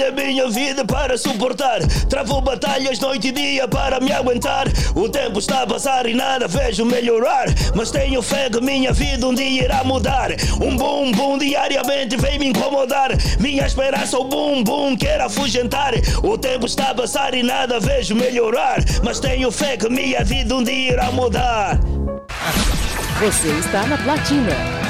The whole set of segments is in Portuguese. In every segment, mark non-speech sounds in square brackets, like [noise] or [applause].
trabalho a minha vida para suportar. Travo batalhas noite e dia para me aguentar. O tempo está a passar e nada vejo melhorar. Mas tenho fé que minha vida um dia irá mudar. Um bum bum diariamente vem me incomodar. Minha esperança, o bum bum quer afugentar. O tempo está a passar e nada vejo melhorar. Mas tenho fé que minha vida um dia irá mudar. Você está na Platina.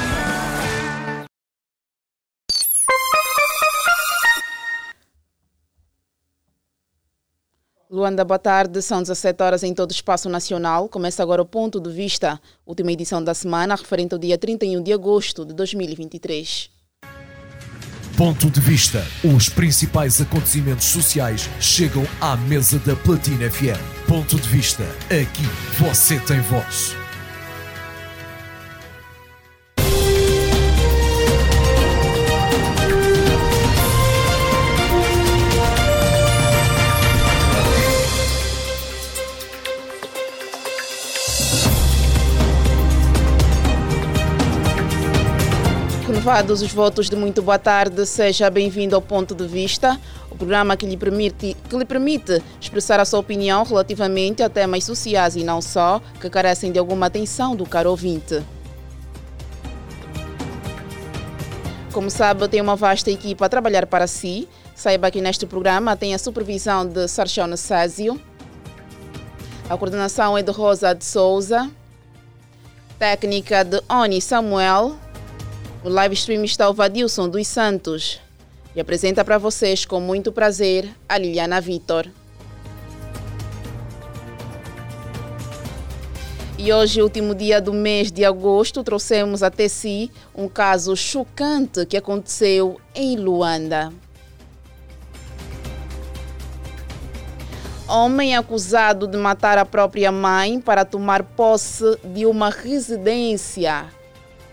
Luanda, boa tarde. São 17 horas em todo o espaço nacional. Começa agora o Ponto de Vista, última edição da semana, referente ao dia 31 de agosto de 2023. Ponto de Vista. Os principais acontecimentos sociais chegam à mesa da Platina FM. Ponto de Vista. Aqui você tem voz. Renovados os votos de muito boa tarde, seja bem-vindo ao Ponto de Vista, o programa que lhe, permite, que lhe permite expressar a sua opinião relativamente a temas sociais e não só, que carecem de alguma atenção do caro ouvinte. Como sabe, tem uma vasta equipa a trabalhar para si. Saiba que neste programa tem a supervisão de Sarchão Nassásio, a coordenação é de Rosa de Souza, técnica de Oni Samuel, no live stream está o Vadilson dos Santos e apresenta para vocês com muito prazer a Liliana Vitor. E hoje, último dia do mês de agosto, trouxemos até si um caso chocante que aconteceu em Luanda. Homem acusado de matar a própria mãe para tomar posse de uma residência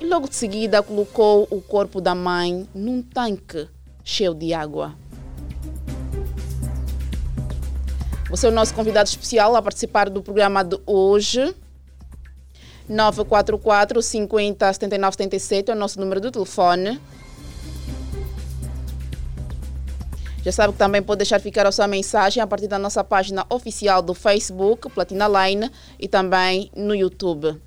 e logo de seguida colocou o corpo da mãe num tanque cheio de água. Você é o nosso convidado especial a participar do programa de hoje. 944 50 79 77 é o nosso número de telefone. Já sabe que também pode deixar ficar a sua mensagem a partir da nossa página oficial do Facebook, Platina Line, e também no YouTube.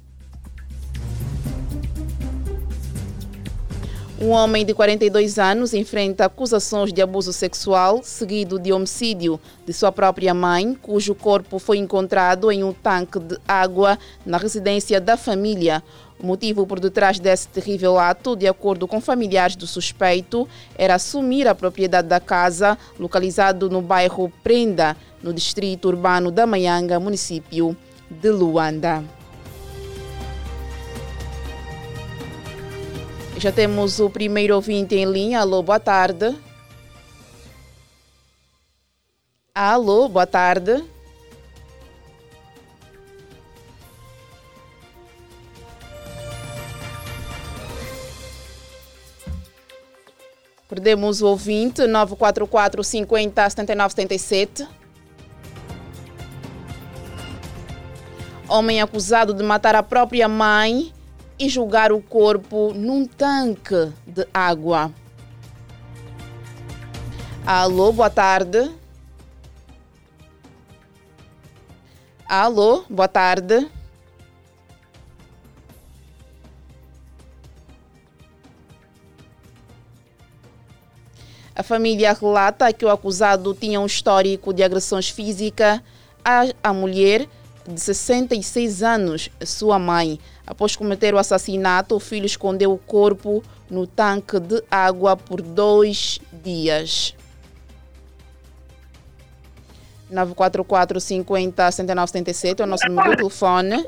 Um homem de 42 anos enfrenta acusações de abuso sexual, seguido de homicídio de sua própria mãe, cujo corpo foi encontrado em um tanque de água na residência da família. O motivo por detrás desse terrível ato, de acordo com familiares do suspeito, era assumir a propriedade da casa, localizado no bairro Prenda, no distrito urbano da Maianga, município de Luanda. Já temos o primeiro ouvinte em linha. Alô, boa tarde. Alô, boa tarde. Perdemos o ouvinte 944 50 79 77. Homem acusado de matar a própria mãe e jogar o corpo num tanque de água. Alô, boa tarde. Alô, boa tarde. A família relata que o acusado tinha um histórico de agressões físicas à, à mulher de 66 anos, sua mãe. Após cometer o assassinato, o filho escondeu o corpo no tanque de água por dois dias. 944 50 79 77 é o nosso número de telefone.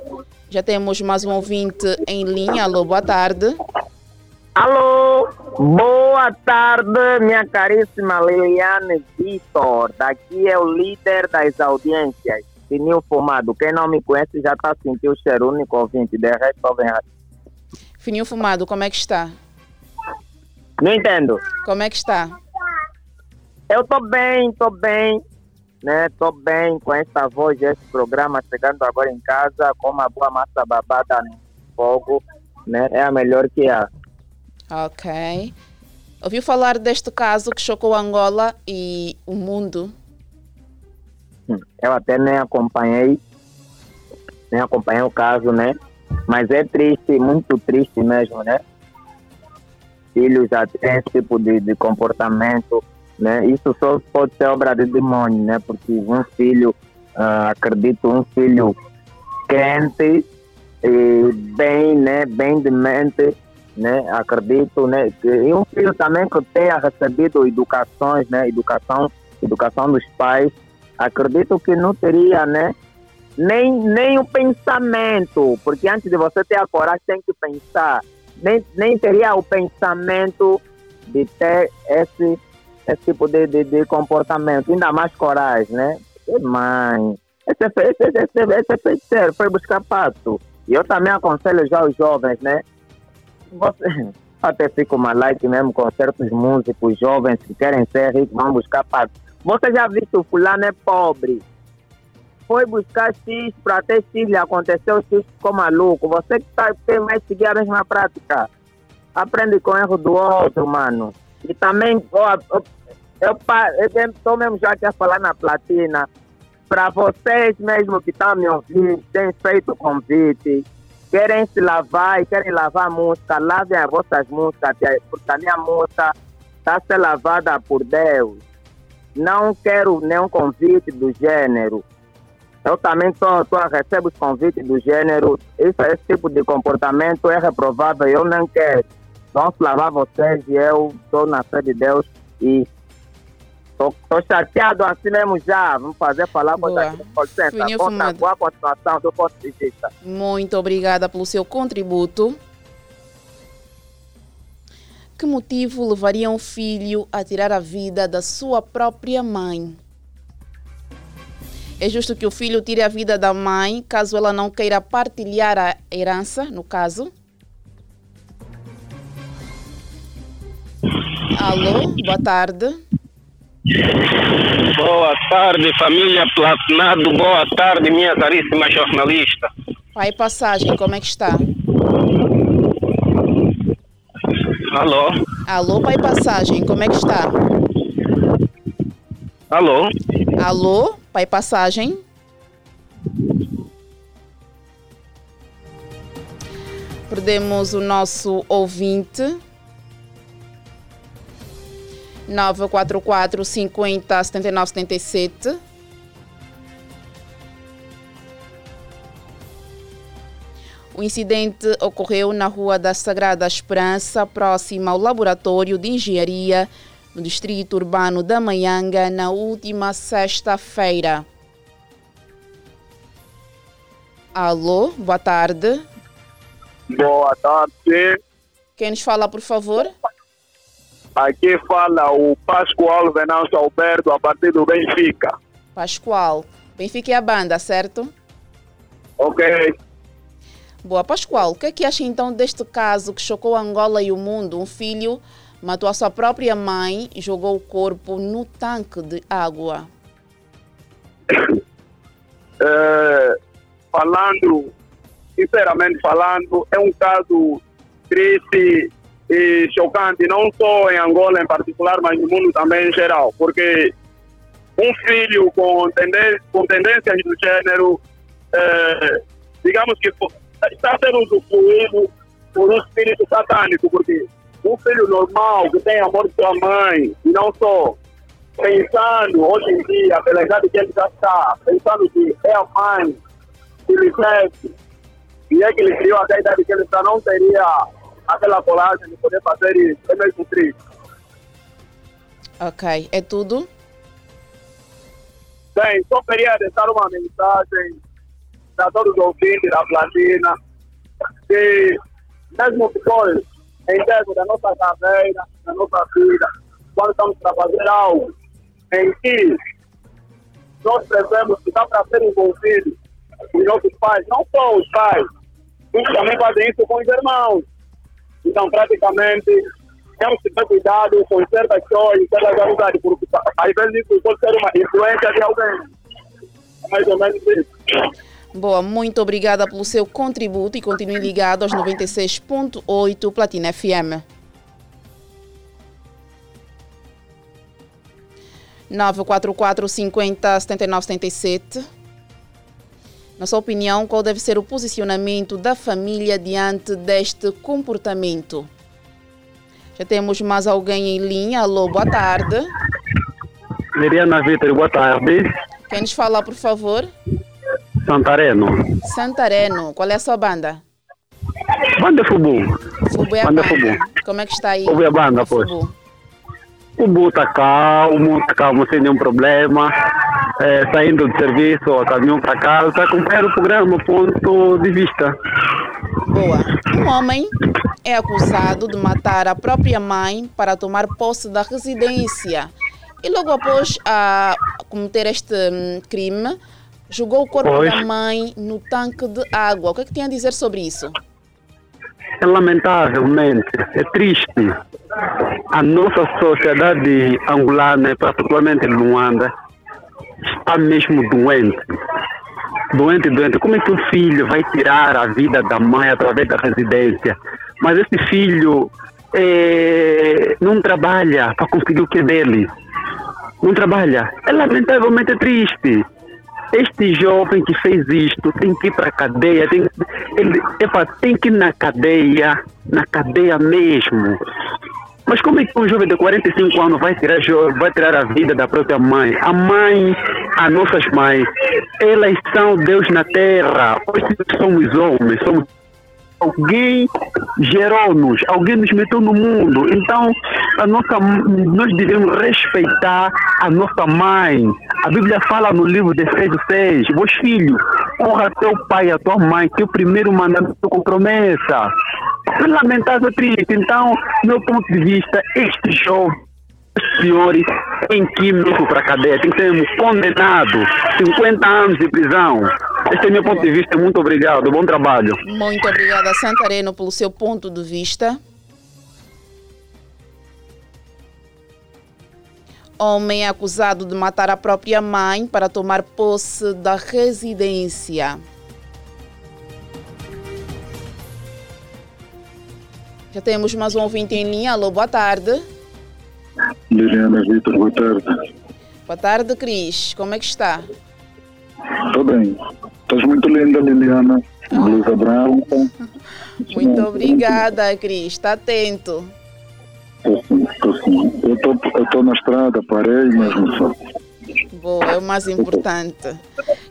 Já temos mais um ouvinte em linha. Alô, boa tarde. Alô, boa tarde, minha caríssima Liliane Vitor. Daqui é o líder das audiências. Fininho Fumado. Quem não me conhece já está sentindo o cheiro único ouvinte. De resto, vem Fininho Fumado, como é que está? Não entendo. Como é que está? Eu estou bem, estou bem. Né? Estou bem com esta voz, esse programa, chegando agora em casa com uma boa massa babada no fogo. Né? É a melhor que há. Ok. Ouviu falar deste caso que chocou Angola e o mundo? Eu até nem acompanhei, nem acompanhei o caso, né? Mas é triste, muito triste mesmo, né? Filhos têm esse tipo de, de comportamento, né? Isso só pode ser obra de demônio, né? Porque um filho, uh, acredito, um filho quente e bem, né? Bem de mente, né? Acredito, né? E um filho também que tenha recebido educações, né? Educação, educação dos pais, acredito que não teria, né? Nem, nem o pensamento, porque antes de você ter a coragem, tem que pensar. Nem, nem teria o pensamento de ter esse, esse tipo de, de, de comportamento, ainda mais coragem, né? Mãe, esse, esse, esse, esse, esse esse foi buscar pato. E eu também aconselho já os jovens, né? Você, [laughs] até fico uma like mesmo com certos músicos jovens que querem ser ricos, vão buscar pato. Você já viu que o fulano é pobre? Foi buscar X para ter X, lhe aconteceu X ficou maluco. Você que tá, tem mais seguir a mesma prática. Aprende com o erro do outro, mano. E também, ó, eu, eu estou mesmo já aqui a falar na platina. Para vocês mesmo que estão me ouvindo, têm feito convite, querem se lavar e querem lavar a música, lavem as vossas músicas, porque a minha música está sendo lavada por Deus. Não quero nenhum convite do gênero. Eu também tô, tô, recebo os convites do gênero. Esse, esse tipo de comportamento é reprovável. Eu não quero. Vamos lavar vocês e eu estou na fé de Deus e Estou chateado assim mesmo já. Vamos fazer falar com a licença. Boa continuação do ponto de vista. Muito obrigada pelo seu contributo. Que motivo levaria um filho a tirar a vida da sua própria mãe? É justo que o filho tire a vida da mãe caso ela não queira partilhar a herança, no caso? Alô, boa tarde. Boa tarde, família Platinado. Boa tarde, minha caríssima jornalista. Pai Passagem, como é que está? Alô? Alô, Pai Passagem, como é que está? Alô? Alô, Pai Passagem? Perdemos o nosso ouvinte. 944 50 79 77. O incidente ocorreu na Rua da Sagrada Esperança, próxima ao Laboratório de Engenharia, no Distrito Urbano da Manhanga, na última sexta-feira. Alô, boa tarde. Boa tarde. Quem nos fala, por favor? Aqui fala o Pascoal Venâncio Alberto, a partir do Benfica. Pascoal. Benfica é a banda, certo? Ok. Boa, Pascoal, o que é que acha então deste caso que chocou Angola e o mundo? Um filho matou a sua própria mãe e jogou o corpo no tanque de água. É, [coughs] falando, sinceramente falando, é um caso triste e chocante, não só em Angola em particular, mas no mundo também em geral, porque um filho com, tendências, com tendências do gênero, é, digamos que está sendo usufruído por um espírito satânico, porque um filho normal que tem amor de sua mãe, e não só pensando hoje em dia, pela idade que ele já está, pensando que é a mãe que lhe cresce, e é que ele criou até a idade que ele está, não teria aquela coragem de poder fazer isso. É mesmo triste. Ok, é tudo? Bem, só queria deixar uma mensagem para todos os ouvintes da Platina, que mesmo depois, em termos da nossa carreira, da nossa vida, quando estamos para fazer algo em que nós devemos estar para ser envolvidos os nossos pais, não só os pais, muitos também fazem isso com os irmãos. Então, praticamente, temos que ter cuidado com certas coisas, certas amizades, porque às vezes isso pode ser uma influência de alguém. É mais ou menos isso. Boa, muito obrigada pelo seu contributo e continue ligado aos 96.8 Platina FM. 944 50 79 77. Na sua opinião, qual deve ser o posicionamento da família diante deste comportamento? Já temos mais alguém em linha. Alô, boa tarde. Miriana Vitor, boa tarde. Quem nos fala, por favor? Santareno. Santareno. Qual é a sua banda? Banda Fubu. Fubu é a Banda banda. Fubu. Como é que está aí? Fubu é a banda, pois. Fubu. O Bu está calmo, está calmo sem nenhum problema. É, saindo do serviço, a caminhão para casa, está a acompanhar o programa, ponto de vista. Boa. Um homem é acusado de matar a própria mãe para tomar posse da residência. E logo após a cometer este hum, crime, jogou o corpo Pois. da mãe no tanque de água. O que é que tem a dizer sobre isso? É lamentavelmente, é triste. A nossa sociedade angolana, particularmente Luanda, está mesmo doente. Doente, doente. Como é que o filho vai tirar a vida da mãe através da residência? Mas esse filho eh, não trabalha para conseguir o que é dele. Não trabalha. É lamentavelmente triste. Este jovem que fez isto tem que ir para a cadeia, tem, ele, epa, tem que ir na cadeia, na cadeia mesmo. Mas como é que um jovem de 45 anos vai tirar, vai tirar a vida da própria mãe? A mãe, as nossas mães, elas são Deus na terra. Nós somos homens, somos alguém gerou-nos, alguém nos meteu no mundo. Então, a nossa, nós devemos respeitar a nossa mãe. A Bíblia fala no livro de Efésios 6, vós filhos, honra teu pai e a tua mãe, que é o primeiro mandamento com promessa. Lamentável triste. Então, meu ponto de vista, este jovem senhores ir mesmo para a cadeia, tem que ser condenado, 50 anos de prisão. Este é meu ponto de vista, muito obrigado, bom trabalho. Muito obrigada, Santareno, pelo seu ponto de vista. Homem acusado de matar a própria mãe para tomar posse da residência. Já temos mais um ouvinte em linha. Alô, boa tarde. Liliana Vitor, boa tarde. Boa tarde, Cris. Como é que está? Estou bem. Estás muito linda, Liliana. Blusa branca. Muito obrigada, Cris. Está atento. Estou sim, estou sim. Eu estou na estrada, parei mesmo só. Boa, é o mais importante.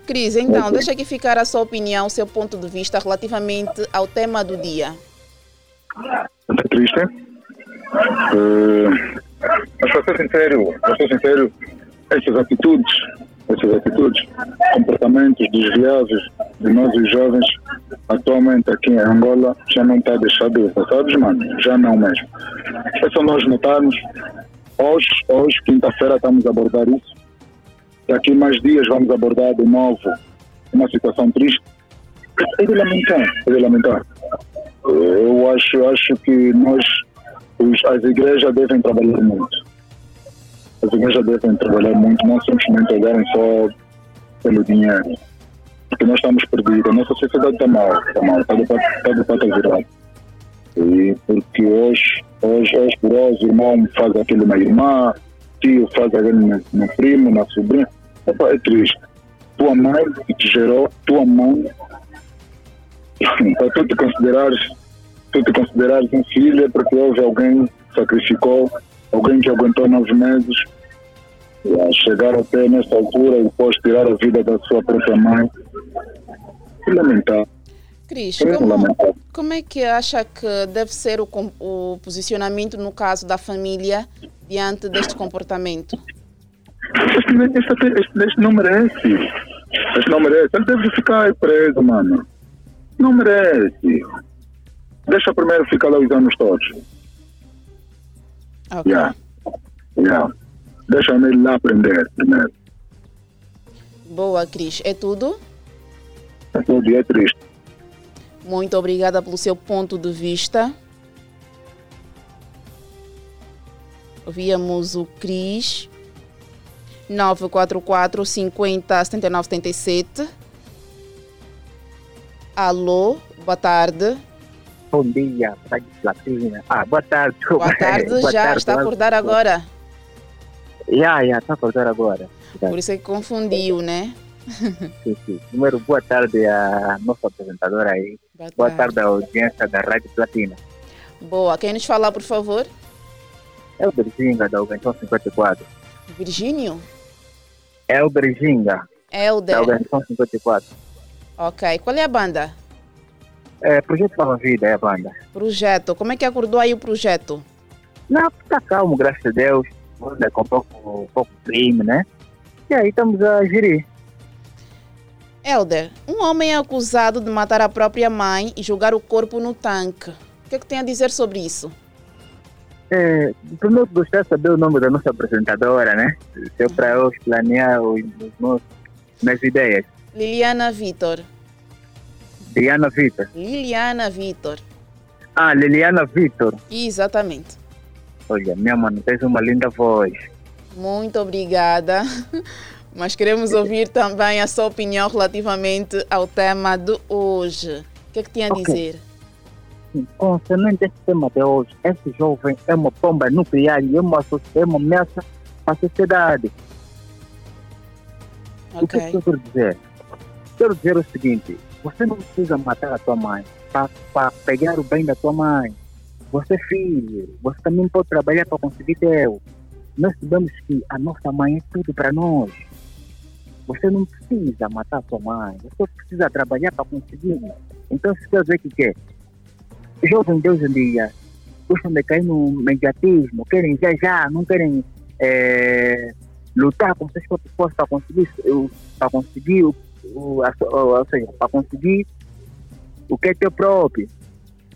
Cris, então, deixa aqui ficar a sua opinião, seu ponto de vista relativamente ao tema do dia. Está triste? Eh, mas para ser sincero, para ser sincero, essas atitudes, essas atitudes, comportamentos desviados de nós os jovens, atualmente aqui em Angola, já não está deixado de sabes, mano? Já não mesmo. É só nós notarmos, hoje, hoje quinta-feira, estamos a abordar isso. Daqui mais dias vamos abordar de novo uma situação triste. É de lamentar, é de lamentar. Eu acho, acho que nós, os, as igrejas devem trabalhar muito. As igrejas devem trabalhar muito, não simplesmente olharem só pelo dinheiro. Porque nós estamos perdidos, a nossa sociedade está mal, está mal, está de está de pato virado. E porque hoje, hoje, hoje por hoje, o irmão faz aquilo na irmã, tio faz aquilo no, no primo, na sobrinha. Opa, é triste. Tua mãe que te gerou, tua mãe [laughs] para tu te considerares tu te considerares um filho é porque houve alguém que sacrificou, alguém que aguentou nove meses a chegar até nessa altura e depois tirar a vida da sua própria mãe. Lamentável. Cris, como, como é que acha que deve ser o, o posicionamento no caso da família diante deste comportamento? Este, este, este, este não merece. Este não merece. Ele deve ficar preso, mano. Não merece. Deixa primeiro ficar lá os anos todos. Ok. Yeah. Yeah. Deixa ele lá aprender primeiro. Boa, Cris. É tudo? Todo dia é triste. Muito obrigada pelo seu ponto de vista. Ouvíamos o Cris. 944 50 79 77. Alô, boa tarde. Bom dia, Rádio Platina. Ah, boa tarde. Boa tarde, [laughs] já está a acordar agora. Já, já, está a acordar agora. Por isso é que confundiu, né? [laughs] Sim, sim. Primeiro, boa tarde à nossa apresentadora aí. Boa Boa tarde. tarde à audiência da Rádio Platina. Boa. Quem nos fala, por favor? É o Berginga da Organização 54. Virgínio? É o Berginga da Helder. Organização 54. Ok. Qual é a banda? É, Projeto Nova Vida é a banda. Projeto. Como é que acordou aí o projeto? Não, está calmo, graças a Deus. Né, com pouco, pouco crime, né? E aí estamos a gerir. Helder, um homem é acusado de matar a própria mãe e jogar o corpo no tanque. O que é que tem a dizer sobre isso? É, primeiro gostaria de saber o nome da nossa apresentadora, né? Se é para eu planear os, os meus, minhas ideias. Liliana Vitor. Diana Vitor. Liliana Vitor. Ah, Liliana Vitor. Exatamente. Olha, minha mano, tens uma linda voz. Muito obrigada. [laughs] Mas queremos ouvir também a sua opinião relativamente ao tema de hoje. O que é que tem a Ok. dizer? Concernente esse tema de hoje, esse jovem é uma bomba nuclear e é uma, é uma ameaça à sociedade. O que é que eu quero dizer? Quero dizer o seguinte: você não precisa matar a tua mãe para pegar o bem da tua mãe. Você é filho, você também pode trabalhar para conseguir teu. Nós sabemos que a nossa mãe é tudo para nós. Você não precisa matar a tua mãe, você precisa trabalhar para conseguir. Então, se quer dizer que quer, jovens de hoje em dia gostam de cair no mediatismo, querem já, não querem eh, lutar com seus próprios para conseguir, para conseguir, o, a- ou, seja, para conseguir o que é teu próprio.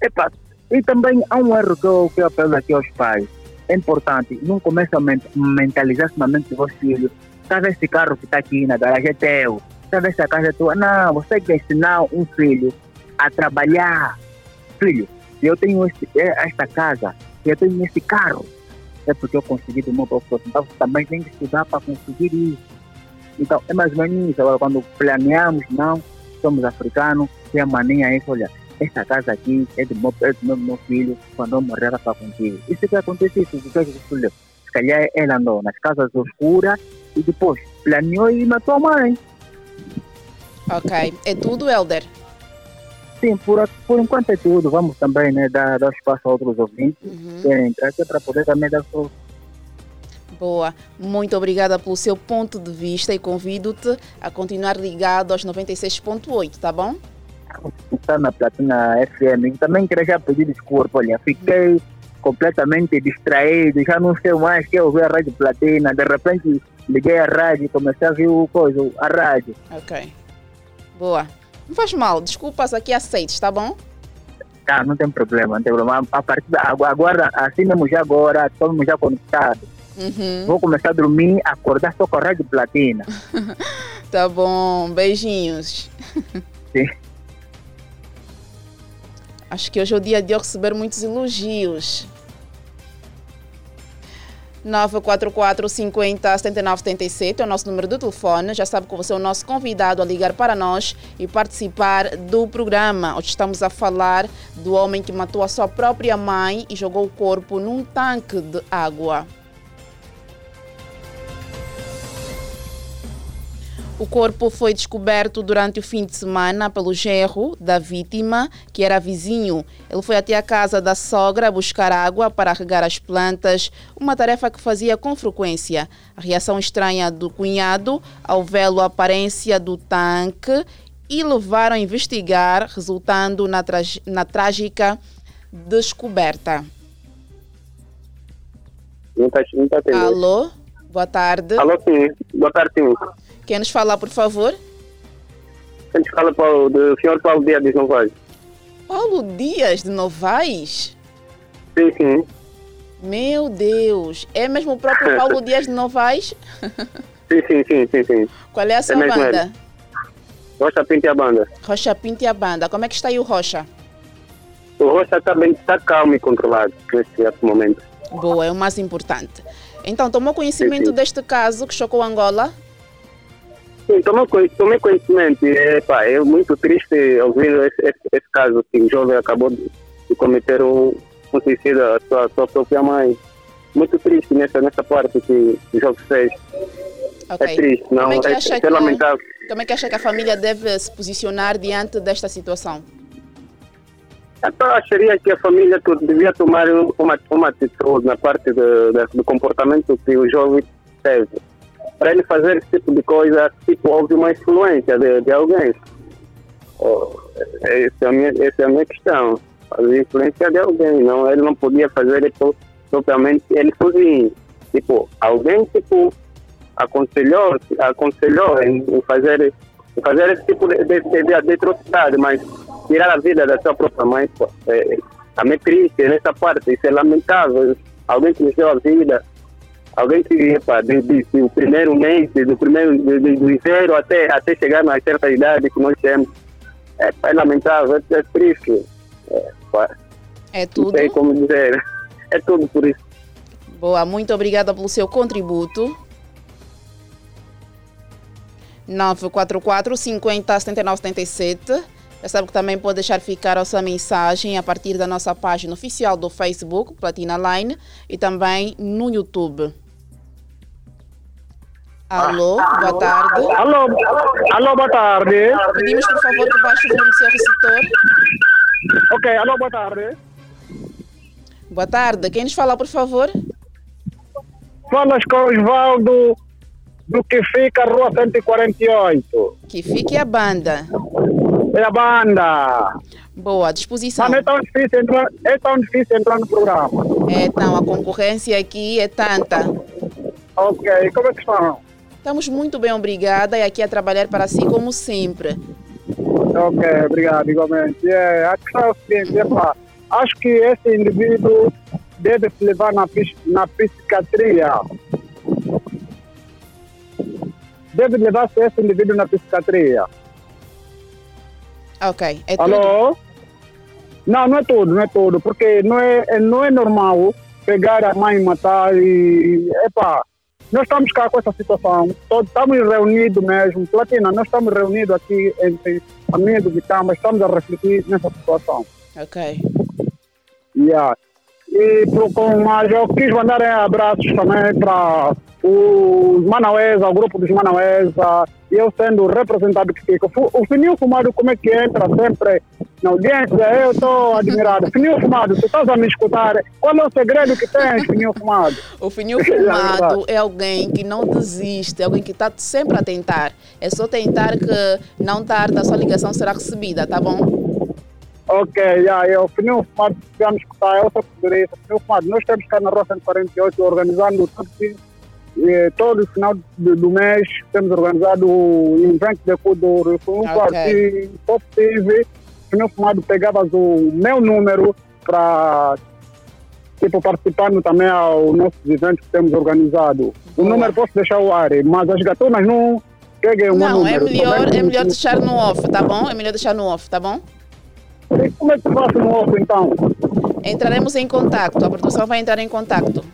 Epa, e também há um erro que eu, que eu apelo aqui aos pais. É importante, não começa a men- mentalizar-se na mente dos filhos. Sabe esse carro que está aqui na garagem é teu? Sabe essa casa é tua? Não, você tem que ensinar um filho a trabalhar. Filho, eu tenho eh, esta casa, eu tenho esse carro, é porque eu consegui do meu próprio. Então também tem que estudar para conseguir isso. Então, é mais ou menos isso. Agora, quando planeamos, não, somos africanos, tem a mania isso, olha, esta casa aqui é do meu, é do meu, meu filho, quando eu morrer ela está contigo. Isso que acontece, isso que o filho, se calhar ela andou nas casas escuras e depois planeou e matou a mãe. Ok. É tudo, Helder? Sim, por, por enquanto é tudo. Vamos também né, dar, dar espaço a outros ouvintes que querem entrar, que é para poder também dar sua Boa. Muito obrigada pelo seu ponto de vista e convido-te a continuar ligado aos 96.8, tá bom? está na Platina FM. E também queria já pedir desculpa, olha, fiquei completamente distraído, já não sei mais que eu ouvir a Rádio Platina, de repente liguei a rádio e comecei a ouvir o coisa, a rádio. Ok. Boa. Não faz mal, desculpas aqui aceites, tá bom? Tá, não tem problema, não tem problema. A partir da, agora, assim mesmo já agora, estamos já conectados. Uhum. Vou começar a dormir, acordar só com a Rádio Platina. [laughs] Tá bom, beijinhos. Sim. Acho que hoje é o dia de eu receber muitos elogios. 944 50 79 77 é o nosso número de telefone. Já sabe que você é o nosso convidado a ligar para nós e participar do programa. Hoje estamos a falar do homem que matou a sua própria mãe e jogou o corpo num tanque de água. O corpo foi descoberto durante o fim de semana pelo genro da vítima, que era vizinho. Ele foi até a casa da sogra buscar água para regar as plantas, uma tarefa que fazia com frequência. A reação estranha do cunhado ao vê-lo a aparência do tanque e levaram a investigar, resultando na, na trágica descoberta. Não está não tá. Alô? Boa tarde. Alô, sim. Boa tarde, sim. Quer nos falar, por favor? A gente fala Paulo, do senhor Paulo Dias de Novaes. Paulo Dias de Novaes? Sim, sim. Meu Deus, é mesmo o próprio [laughs] Paulo Dias de Novaes? [laughs] Sim, sim, sim, sim, sim. Qual é a sua mesmo banda? ele. Rocha Pinta e a banda. Rocha Pinto e a banda. Como é que está aí o Rocha? O Rocha está bem, está calmo e controlado exato momento. Boa, é o mais importante. Então, tomou conhecimento Sim, sim. deste caso que chocou Angola? Sim, tomei, conhe- tomei conhecimento. É, pá, é muito triste ouvir esse, esse, esse caso que o jovem acabou de, de cometer um, um suicídio à sua, sua própria mãe. muito triste nessa, nessa parte que o jogo fez. Ok. É triste, não, Como é que é, é lamentável. Como é que acha que a família deve se posicionar diante desta situação? Então, acharia que a família devia tomar um- uma, uma atitude na parte do, da- do comportamento que o jovem teve. Para ele fazer esse tipo de coisa, tipo, houve uma influência de, de alguém. Oh, essa, é a minha, essa é a minha questão. Houve influência de alguém, não, ele não podia fazer isso propriamente ele sozinho. Tipo, alguém, tipo, aconselhou, aconselhou em, em fazer, fazer esse tipo de, de, de, de atrocidade, mas tirar a vida da sua própria mãe, pô, é, é triste nessa parte, isso é lamentável. Alguém que nos deu a vida, alguém que, epa, de, de, do primeiro mês, do primeiro, de, de, do zero até, até chegar na certa idade que nós temos, é, é lamentável, é, é triste. É, É não tudo. sei como dizer, [laughs] é tudo por isso. Boa, muito obrigada pelo seu contributo. 944 50 79 77. Já sabe que também pode deixar ficar a sua mensagem a partir da nossa página oficial do Facebook, Platina Line, e também no YouTube. Alô, boa tarde. Alô, alô, boa tarde. Pedimos, por favor, que baixe o volume do seu receptor. Ok, alô, boa tarde. Boa tarde. Quem nos fala, por favor? Falas com o Osvaldo do que fica Rua 148. Que fique a banda. É a banda. Boa, disposição. Mano, é tão difícil entrar, é tão difícil entrar no programa. Então, a concorrência aqui é tanta. Ok, como é que estão? Estamos muito bem, obrigada, e aqui a trabalhar para si como sempre. Ok, obrigado, igualmente. É, a questão é o seguinte, epá, acho que esse indivíduo deve se levar na, na psiquiatria. Deve levar-se esse indivíduo na psiquiatria. Ok, é tudo. Alô? Não, não é tudo, não é tudo, porque não é, é- não é normal pegar a mãe e matar e. Epá, nós estamos cá com essa situação, todos estamos reunidos mesmo. Platina, nós estamos reunidos aqui entre família do Vitamba, estamos a refletir nessa situação. Ok. Yeah. E pro, com, mas eu quis mandar eh, abraços também para os Manauesa, o grupo dos Manauesa, e eu sendo representado que fica. O Fininho Fumado, como é que entra sempre na audiência? Eu estou admirado. Fininho Fumado, tu estás a me escutar? Qual é o segredo que tens, Fininho Fumado? O fininho fumado [laughs] é alguém que não desiste, é alguém que está sempre a tentar. É só tentar que não tarda, a sua ligação será recebida, tá bom? Ok, yeah, eu, Fininho Fumado, a me escutar, eu sou segurança. Fininho Fumado, nós estamos cá na Rua 148 organizando tudo que eh, todo final do, do mês temos organizado o evento de Kuduro. Foi um quarto Pop TV. O meu fumado pegava o meu número para tipo, participando também aos nossos eventos que temos organizado. O Boa. número posso deixar o ar, mas as gatunas não peguem o meu Não, é número. melhor, também. é melhor deixar no off, tá bom? É melhor deixar no off, tá bom? Como é que faço no outro então? Entraremos em contato, a produção vai entrar em contato.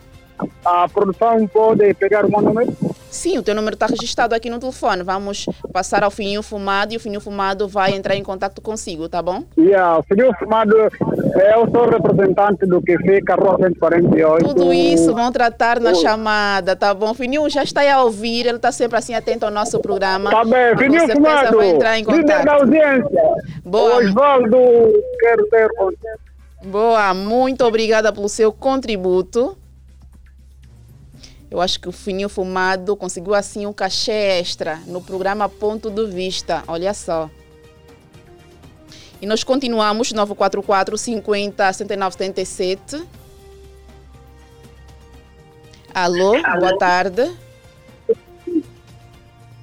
A produção pode pegar o meu número? Sim, o teu número está registrado aqui no telefone. Vamos passar ao fininho fumado e o fininho fumado vai entrar em contato consigo, tá bom? Yeah, o Filho Fumado, eh, eu sou representante do que fica Rua 148. Tudo isso vão tratar na o- chamada, tá bom? Fininho já está aí a ouvir, ele está sempre assim atento ao nosso programa. Tá bem, Fininho Fumado, vai entrar em líder da contato. audiência. Boa. Osvaldo, quero ter contato. Boa, muito obrigada pelo seu contributo. Eu acho que o Fininho Fumado conseguiu assim um cachê extra no programa Ponto de Vista. Olha só. E nós continuamos 944 50 79 77. Alô, boa tarde.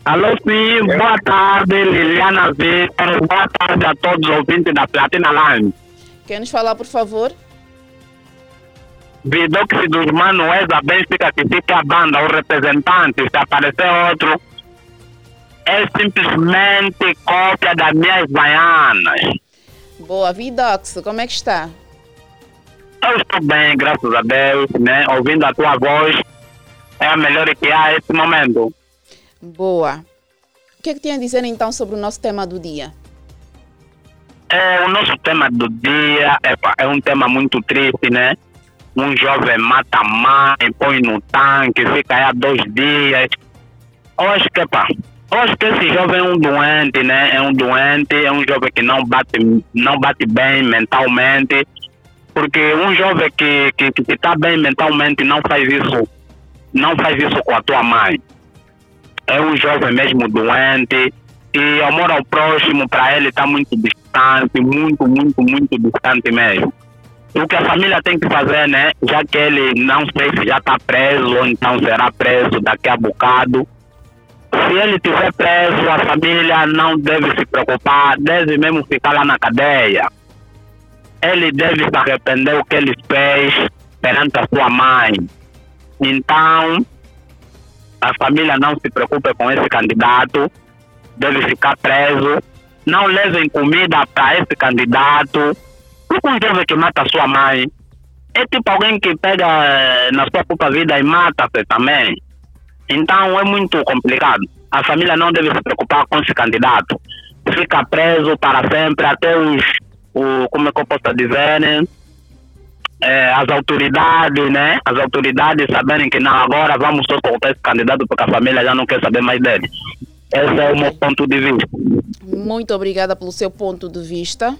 Alô, sim, boa tarde, Liliana Vitor. Boa tarde a todos os ouvintes da Platina Line. Quer nos falar, por favor? Vidox dos Manués, a Benfica que fica a banda, o representante, se aparecer outro, é simplesmente cópia das minhas baianas. Boa, Vidox, como é que está? Eu estou bem, graças a Deus, né? Ouvindo a tua voz, é a melhor que há nesse momento. Boa. O que é que tem a dizer então sobre o nosso tema do dia? É, o nosso tema do dia epa, é um tema muito triste, né? Um jovem mata a mãe, põe no tanque, fica aí há dois dias. Acho que, pá, acho que esse jovem é um doente, né? É um doente, é um jovem que não bate, não bate bem mentalmente. Porque um jovem que está que, que tá bem mentalmente não faz isso, não faz isso com a tua mãe. É um jovem mesmo doente, e amor ao próximo para ele está muito distante, muito, muito, muito distante mesmo. O que a família tem que fazer, né? Já que ele não sei se já está preso ou então será preso daqui a bocado. Se ele estiver preso, a família não deve se preocupar, deve mesmo ficar lá na cadeia. Ele deve se arrepender o que ele fez perante a sua mãe. Então, a família não se preocupe com esse candidato deve ficar preso. Não levem comida para esse candidato. Um jovem que mata sua mãe é tipo alguém que pega eh, na sua própria vida e mata-se também. Então é muito complicado. A família não deve se preocupar com esse candidato. Fica preso para sempre até os, o, como é que eu posso dizer, né? É, as autoridades, né? As autoridades saberem que não, agora vamos só soltar esse candidato porque a família já não quer saber mais dele. Esse é o meu ponto de vista. Muito obrigada pelo seu ponto de vista.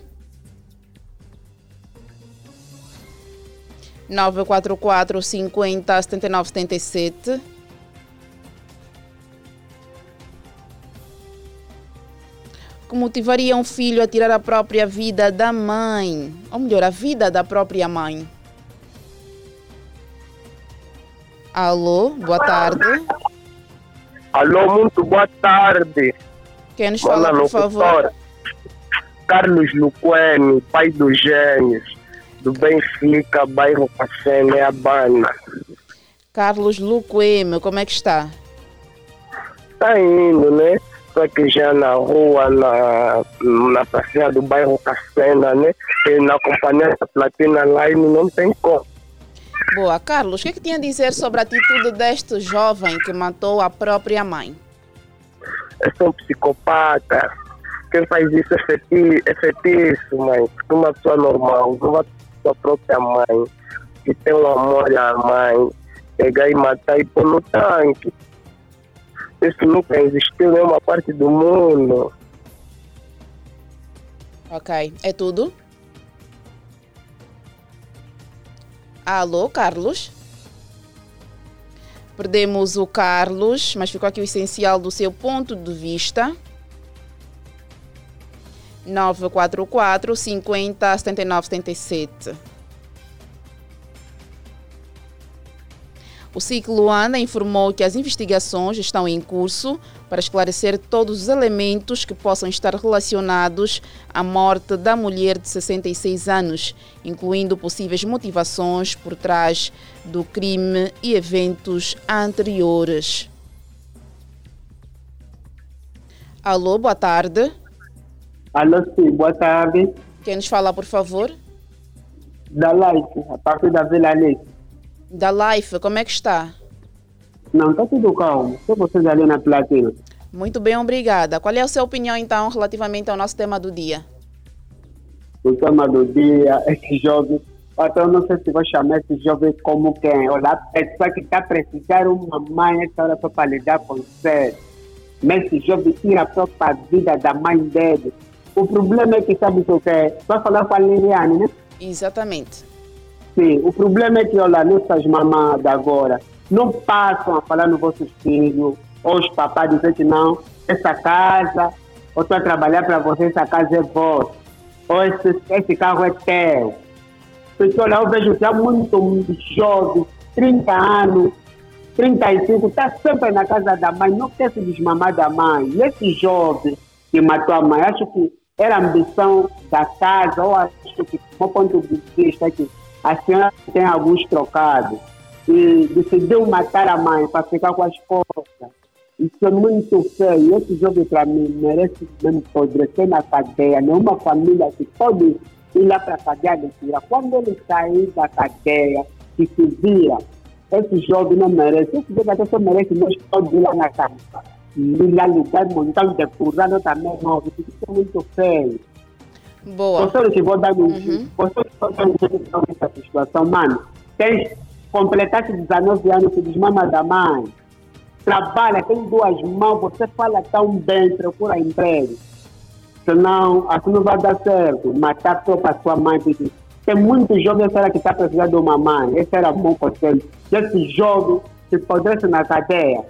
944 50 79 77. Que motivaria um filho a tirar a própria vida da mãe? Ou melhor, a vida da própria mãe? Alô, boa tarde. Alô, muito boa tarde. Quem nos fala, por favor? Carlos Luquene, pai dos gênios, do Benfica, bairro Pacene, Habana. Carlos Luqueme, como é que está? Está indo, né? Só que já na rua, na, na pracinha do bairro Cacena, né? E na companhia da Platina Line não tem como. Boa. Carlos, o que, é que tinha a dizer sobre a atitude deste jovem que matou a própria mãe? É um psicopata. Quem faz isso é, feti é fetiço, mãe. Uma pessoa normal, uma sua própria mãe, que tem um amor à mãe, pegar e matar e pôr no tanque. Isso nunca existiu em nenhuma parte do mundo. Ok. É tudo? Alô, Carlos? Perdemos o Carlos, mas ficou aqui o essencial do seu ponto de vista. 944 50 79 77. O ciclo Luanda informou que as investigações estão em curso para esclarecer todos os elementos que possam estar relacionados à morte da mulher de 66 anos, incluindo possíveis motivações por trás do crime e eventos anteriores. Alô, boa tarde. Alô, sim, boa tarde. Quem nos fala, por favor? Da Life, a partir da Vila Leite da Life, como é que está? Não, está tudo calmo. Estou vocês ali na platina. Muito bem, obrigada. Qual é a sua opinião, então, relativamente ao nosso tema do dia? O tema do dia, esse jovem, então não sei se vou chamar esse jovem como quem, olha, a pessoa que está precisando uma mãe essa hora para lidar com você. Mas esse jovem tira a própria vida da mãe dele. O problema é que sabe o que é? Vai falar com a Liliane, né? Exatamente. Sim, o problema é que, olha, nossas mamães agora não passam a falar nos vossos filhos, ou os papais dizem que não, essa casa, ou estou a trabalhar para você, essa casa é vossa, ou esse, esse carro é teu. Porque, olha, eu vejo que há muito, muito jovem, 30 anos, 35, está sempre na casa da mãe, não quer se desmamar da mãe. E esse jovem que matou a mãe, acho que era a ambição da casa, ou acho que, do ponto de vista, que a senhora tem alguns trocados e decidiu matar a mãe para ficar com as costas. Isso é muito feio. Esse jovem, para mim, merece mesmo apodrecer na cadeia. Nenhuma família que pode ir lá para a cadeia de tira. Quando ele sair da cadeia, que se vira, esse jovem não merece. Esse jovem até só merece nós todos ir lá na casa. Lutar, montar um depurado também, não. Isso é muito feio. Boa. Professor, que vou dar um uhum. Professor, que vou dar um essa situação, mano. Tens, completaste 19 anos, se desmama da mãe. Trabalha, tem duas mãos, você fala tão bem, procura emprego. Senão, assim não vai dar certo. Matar só para sua mãe. Porque tem muitos jovens que está precisando de uma mãe. Esse era um bom conselho. Esse jovem se pudesse na cadeia.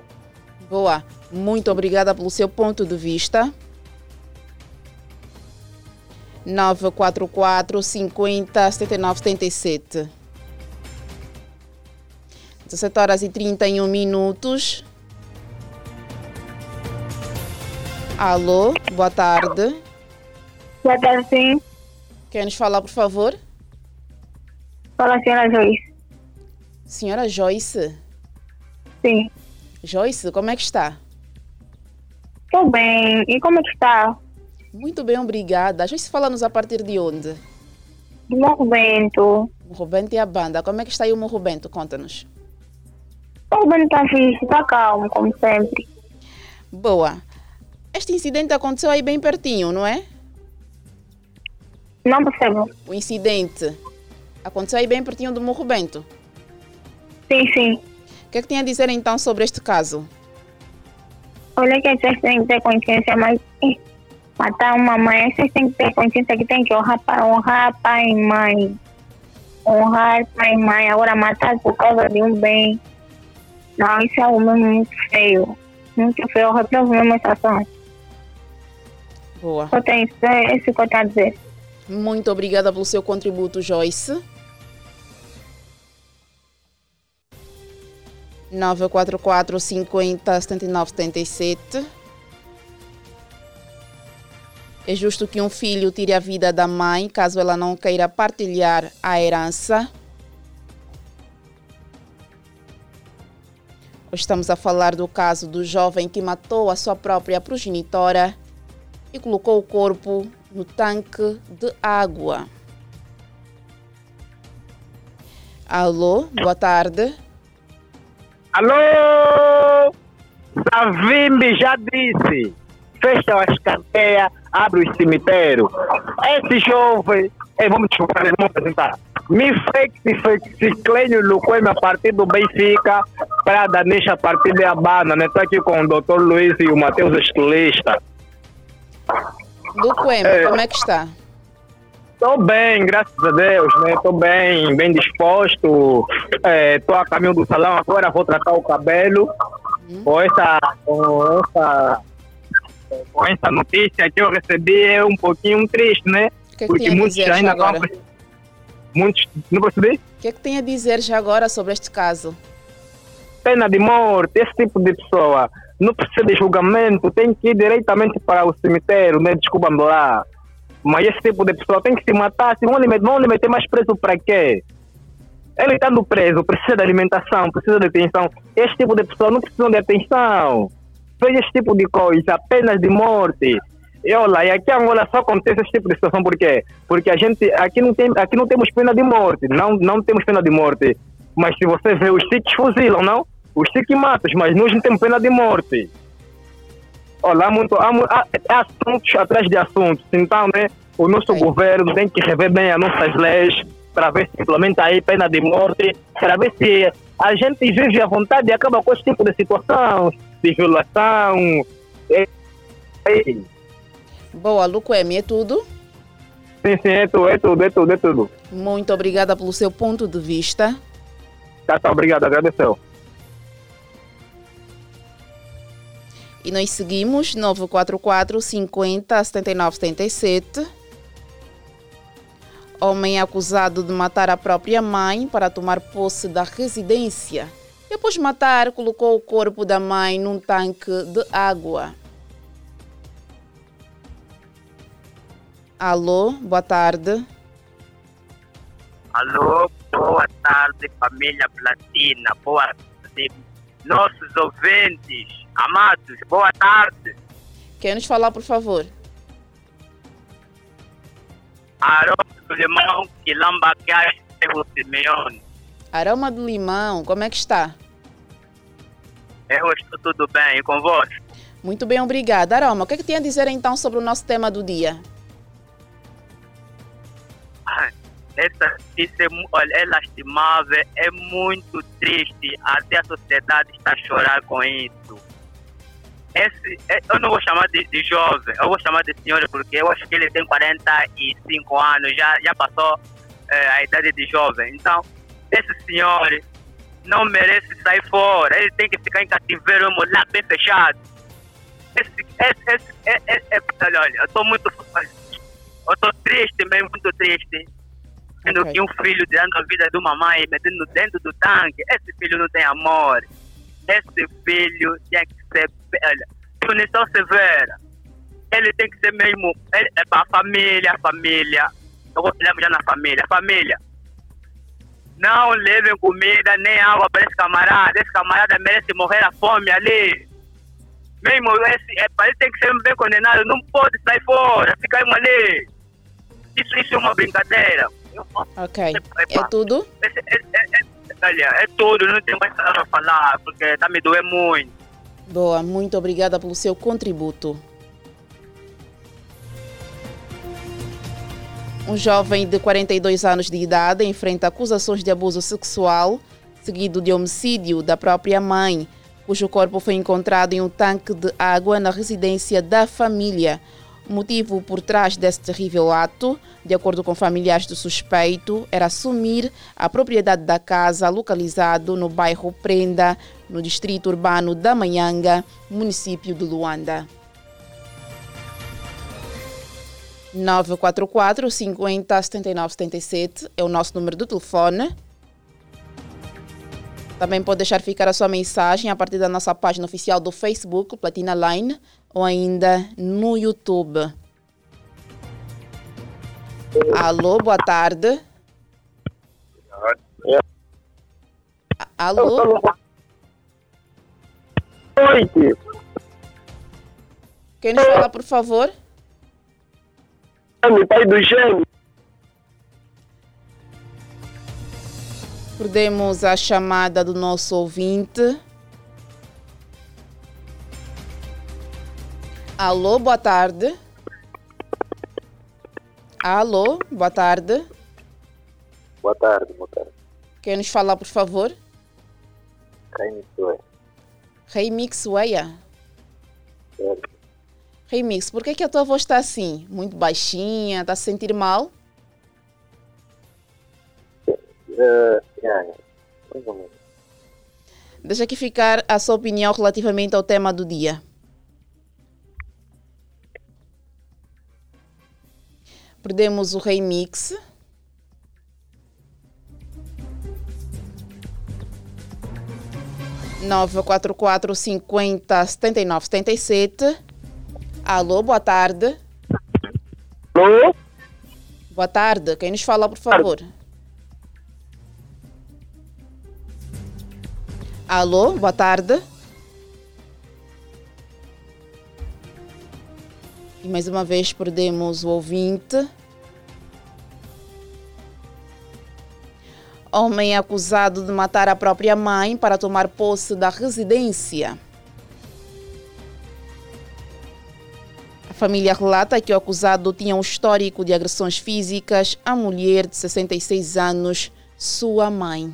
Boa. Muito obrigada pelo seu ponto de vista. 944 50 79 77. 17 horas e 31 minutos. Alô, boa tarde. Boa tarde, sim. Quer nos falar, por favor? Fala senhora Joyce. Senhora Joyce? Sim. Joyce, como é que está? Estou bem. E como é que está? Muito bem, obrigada. Joyce, fala-nos a partir de onde? Do Morro Bento. Morro Bento e a banda. Como é que está aí o Morro Bento? Conta-nos. O Morro Bento está fixe, está calmo, como sempre. Boa. Este incidente aconteceu aí bem pertinho, não é? Não percebo. O incidente aconteceu aí bem pertinho do Morro Bento? Sim, sim. O que é que tem a dizer então sobre este caso? Olha que vocês têm que ter consciência, mas matar uma mãe, vocês têm que ter consciência que tem que honrar, honrar pai e mãe. Honrar pai e mãe. Agora matar por causa de um bem. Não, isso é algo muito feio. Muito feio. Eu reprovo mesmo essa ação. Boa. Só tem isso, é isso que eu estou a dizer. Muito obrigada pelo seu contributo, Joyce. 944 50 79 77. É justo que um filho tire a vida da mãe caso ela não queira partilhar a herança. Hoje estamos a falar do caso do jovem que matou a sua própria progenitora e colocou o corpo no tanque de água. Alô, boa tarde. Alô! Savimbi já disse. Fecha as cadeias, abre o cemitério. Esse jovem, eh, vamos desculpar, vamos apresentar. Me fake, fake, Ciclênio Luquema a partir do Benfica, para Danisha a partir de Habana, né? Estou aqui com o Dr. Luiz e o Matheus Estilista. Luquema, É. como é que está? Estou bem, graças a Deus, né? Estou bem, bem disposto. Estou a caminho do salão agora, vou tratar o cabelo. Com essa, com essa, com essa notícia que eu recebi é um pouquinho triste, né? que Porque tem a muitos ainda agora? estão. Muitos, não percebi? O que é que tem a dizer já agora sobre este caso? Pena de morte, esse tipo de pessoa não precisa de julgamento, tem que ir diretamente para o cemitério, né? Desculpa-me lá. Mas esse tipo de pessoa tem que se matar. Se vão lhe vão lhe meter mais preso para quê? Ele estando preso, precisa de alimentação, precisa de atenção. Esse tipo de pessoa não precisa de atenção. Fez esse tipo de coisa, apenas de morte. E olha, e aqui em Angola só acontece esse tipo de situação, por quê? Porque a gente, aqui não, tem, aqui não temos pena de morte, não, não temos pena de morte. Mas se você vê, os tiques fuzilam, não? Os tiques matam, mas nós não temos pena de morte. Olha, há, muito, há, há, há assuntos atrás de assuntos. Então, né, o nosso governo tem que rever bem as nossas leis para ver se implementa aí pena de morte, para ver se a gente vive à vontade e acaba com esse tipo de situação, de violação. É, é, Boa, Luquemi, é tudo? sim, sim, é tudo, é tudo, é tudo, é tudo. Muito obrigada pelo seu ponto de vista. Tá, tá, obrigado, agradeceu. E nós seguimos 944 50 79 77. Homem acusado de matar a própria mãe para tomar posse da residência. Depois de matar, colocou o corpo da mãe num tanque de água. Alô, boa tarde. Alô, boa tarde, família Platina. Boa tarde, nossos ouvintes. Amados, boa tarde. Quer nos falar, por favor? Aroma do Limão, Quilamba, Bairro Simeone. Aroma do limão, como é que está? Eu estou tudo bem e convosco? Muito bem, obrigada. Aroma, o que é que tem a dizer então sobre o nosso tema do dia? essa notícia é, é lastimável, é muito triste. Até a sociedade está a chorar com isso. Esse, é- eu não vou chamar de, de jovem, eu vou chamar de senhor porque eu acho que ele tem 45 anos, já, já passou eh, a idade de jovem. Então, esse senhor não merece sair fora, ele tem que ficar em cativeiro lá bem fechado. Esse, esse, esse, é, é, é, olha, olha, eu estou muito. Eu estou triste mesmo, muito triste. Sendo que um filho tirando a vida de uma mãe, metendo dentro do tanque, esse filho não tem amor. Esse filho tem que ser. Olha, punição severa. Ele tem que ser mesmo. ele- É para a família, família. Eu vou falar já na família. Família. Não levem comida nem água para esse camarada. Esse camarada merece morrer à fome ali. Mesmo esse, é, ele tem que ser bem condenado. Não pode sair fora, ficar aí ali. Isso, isso é uma brincadeira. Ok. É tudo? Esse- esse- olha, é tudo, não tem mais nada para falar, porque está me doendo muito. Boa, muito obrigada pelo seu contributo. Um jovem de 42 anos de idade enfrenta acusações de abuso sexual, seguido de homicídio da própria mãe, cujo corpo foi encontrado em um tanque de água na residência da família. Motivo por trás desse terrível ato, de acordo com familiares do suspeito, era assumir a propriedade da casa localizado no bairro Prenda, no distrito urbano da Manhanga, município de Luanda. 944 50 79 77 é o nosso número do telefone. Também pode deixar ficar a sua mensagem a partir da nossa página oficial do Facebook, Platina Line, ou ainda no YouTube. Alô, boa tarde. Alô? Noite. Quem nos fala, por favor? Meu pai do gêmeo. Perdemos a chamada do nosso ouvinte. Alô, boa tarde. Alô, boa tarde. Boa tarde, boa tarde. Quem nos fala, por favor? Caim Soe. Remix Weia. Remix, por que, que a tua voz está assim? Muito baixinha? Está a se sentir mal? Uh, yeah, mais ou menos. Deixa aqui ficar a sua opinião relativamente ao tema do dia. Perdemos o remix. Nove quatro quatro cinquenta setenta e nove setenta e sete. Alô, boa tarde. Alô? Boa tarde. Quem nos fala, por favor? Alô, boa tarde. E mais uma vez perdemos o ouvinte. Homem acusado de matar a própria mãe para tomar posse da residência. A família relata que o acusado tinha um histórico de agressões físicas à mulher de 66 anos, sua mãe.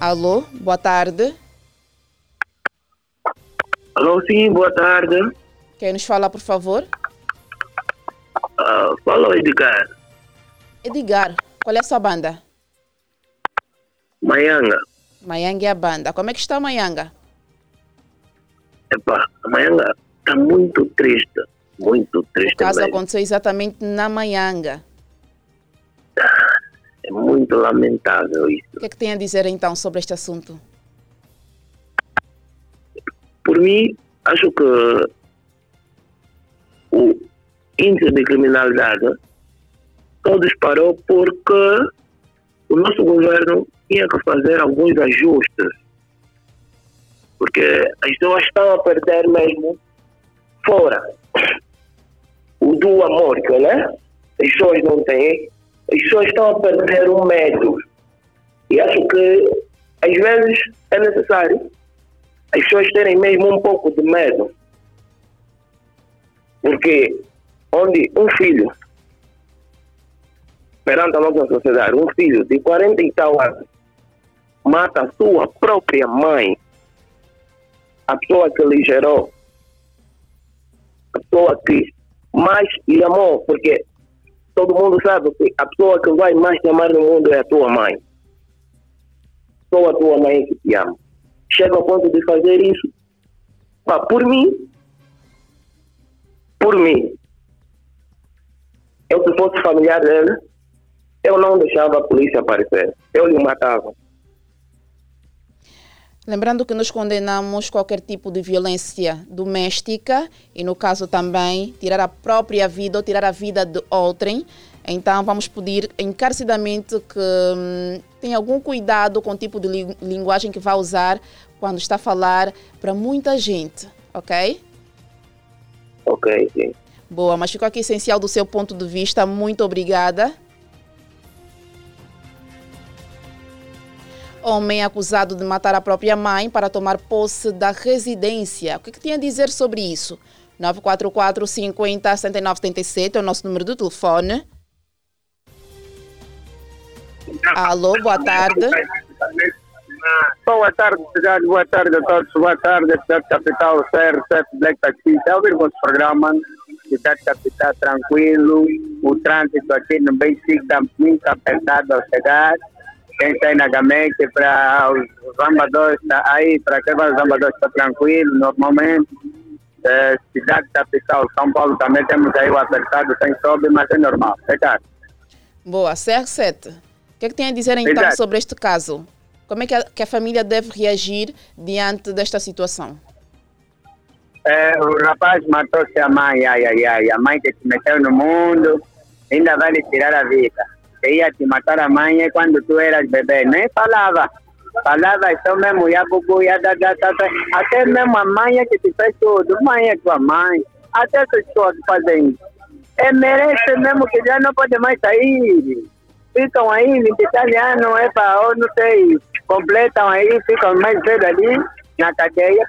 Alô, boa tarde. Alô, sim, boa tarde. Quem nos fala, por favor? Ah, falou, Edgar. Edgar, qual é a sua banda? Maianga. Maianga é a banda. Como é que está a Maianga? Epá, a Maianga está muito triste. Muito O triste caso mesmo. aconteceu exatamente na Maianga. É muito lamentável isso. O que é que tem a dizer então sobre este assunto? Por mim, acho que o índice de criminalidade só disparou porque o nosso governo tinha que fazer alguns ajustes. Porque as pessoas estão a perder mesmo fora o do amor, né? As pessoas não têm. As pessoas estão a perder o medo. E acho que às vezes é necessário as pessoas terem mesmo um pouco de medo. Porque onde um filho, perante a nossa sociedade, um filho de 40 e tal anos mata a sua própria mãe, a pessoa que lhe gerou, a pessoa que mais lhe amou, porque todo mundo sabe que a pessoa que vai mais te amar no mundo é a tua mãe. Só a tua mãe que te ama. Chega ao ponto de fazer isso. Pá, por mim, por mim, eu se fosse familiar dele, eu não deixava a polícia aparecer. Eu lhe matava. Lembrando que nós condenamos qualquer tipo de violência doméstica e, no caso também, tirar a própria vida ou tirar a vida de outrem. Então, vamos pedir encarecidamente que hum, tenha algum cuidado com o tipo de li linguagem que vai usar quando está a falar para muita gente, ok? Ok, sim. Boa, mas ficou aqui essencial do seu ponto de vista. Muito obrigada. Homem acusado de matar a própria mãe para tomar posse da residência. O que, que tinha a dizer sobre isso? 944 50 79 77 é o nosso número de telefone. Alô, boa tarde. Boa tarde, cidade. Boa tarde a todos. Boa tarde, cidade capital, CR7 Black Taxi. Está a ouvir o vosso programa? Cidade capital, tranquilo. O trânsito aqui no Benfica muito apertado ao chegar. Quem está aí na Gamente para os zambadores, está aí, para quem vai os zambadores está tranquilo, normalmente. É, cidade capital, São Paulo também temos aí o apertado, tem sobe, mas é normal. É caro. Boa, CR7. O que é que tem a dizer então Exato. sobre este caso? Como é que a, que a família deve reagir diante desta situação? É, o rapaz matou-se a mãe, ai, ai, ai. A mãe que te meteu no mundo ainda vai lhe tirar a vida. Ia te matar a mãe é quando tu eras bebê. Nem falava. Falava só mesmo, ia bubu, da, da, da, da. Até mesmo a mãe é que te fez tudo. Mãe é tua mãe. Até essas que fazem. É, merece mesmo que já não pode mais sair. Ficam aí 20 anos, é para, ou não sei, completam aí, ficam mais cedo ali na cadeia.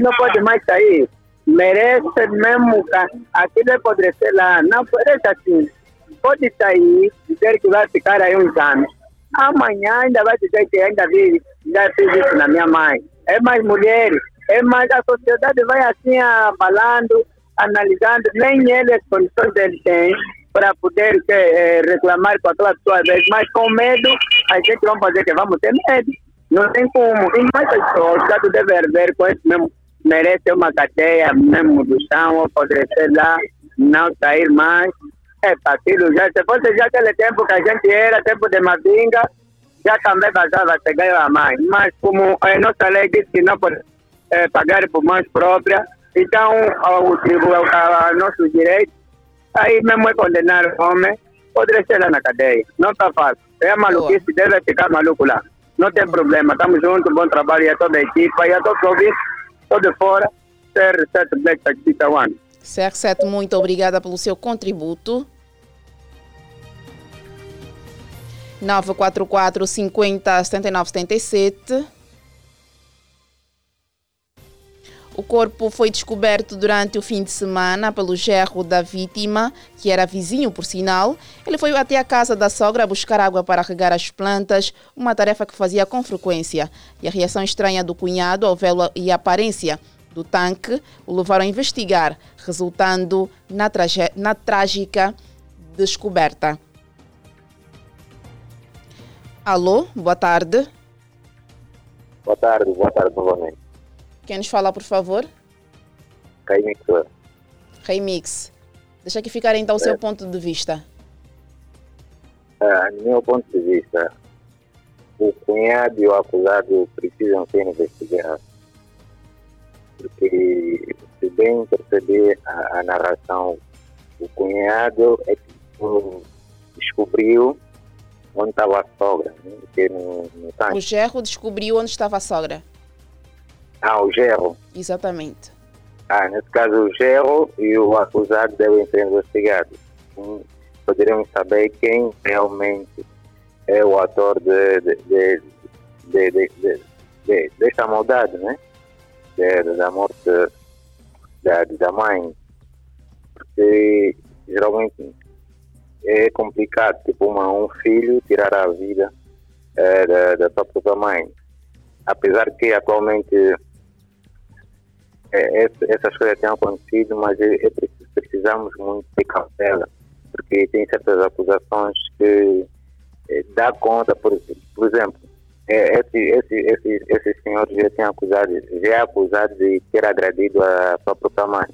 Não pode mais sair merece mesmo aquilo é apodrecer lá. Não parece assim. Pode sair, dizer que vai ficar aí uns anos. Amanhã ainda vai dizer que ainda vi, já fiz isso na minha mãe. É mais mulheres, é mais a sociedade vai assim ah, falando, analisando, nem ele as condições ele tem para poder que, eh, reclamar com aquela às vezes, mas com medo, a gente vai fazer que vamos ter medo. Não tem como. E mais as pessoas, o Estado deve ver com isso mesmo merece uma cadeia mesmo do chão, apodrecer lá, não sair mais. É, aquilo já, se fosse já aquele tempo que a gente era, tempo de Mavinga, já também vazava chegar a mãe. Mas como a nossa lei diz que não pode é, pagar por mãos próprias, então o tribunal, a, a nosso direito, aí mesmo é condenar o homem, apodrecer lá na cadeia. Não está fácil. É maluquice, deve ficar maluco lá. Não tem problema, estamos juntos, bom trabalho a toda a equipa e a todos os ouvintes. De fora, CR7 Black Taxi Taiwan. CR7, muito obrigada pelo seu contributo. 944 50 79 77. O corpo foi descoberto durante o fim de semana pelo gerro da vítima, que era vizinho por sinal. Ele foi até a casa da sogra buscar água para regar as plantas, uma tarefa que fazia com frequência. E a reação estranha do cunhado ao vê-lo e a aparência do tanque o levaram a investigar, resultando na, na trágica descoberta. Alô, boa tarde. Boa tarde, boa tarde novamente. Quem nos fala, por favor? Mixor. Remix. Deixa aqui ficar então o seu ponto de vista. Ah, no meu ponto de vista, o cunhado e o acusado precisam ser investigados. Porque, se bem perceber a, a narração, o cunhado é que descobriu onde estava a sogra, né? no, no O gerro descobriu onde estava a sogra. Ah, o gerro. Exatamente. Ah, nesse caso, o gerro e o acusado devem ser investigados. Poderemos saber quem realmente é o autor de, de, de, de, de, de- de- desta maldade, né? Da morte da, da mãe. Porque geralmente é complicado, tipo uma, um filho tirar a vida eh, da, da sua própria mãe. Apesar que atualmente esse- essas coisas têm acontecido, mas é, é precisamos muito de cautela, porque tem certas acusações que eh, dá conta, por, por exemplo, eh, esse, esse, esse, esse senhor já tem acusado, já é acusado de ter agredido a sua própria mãe.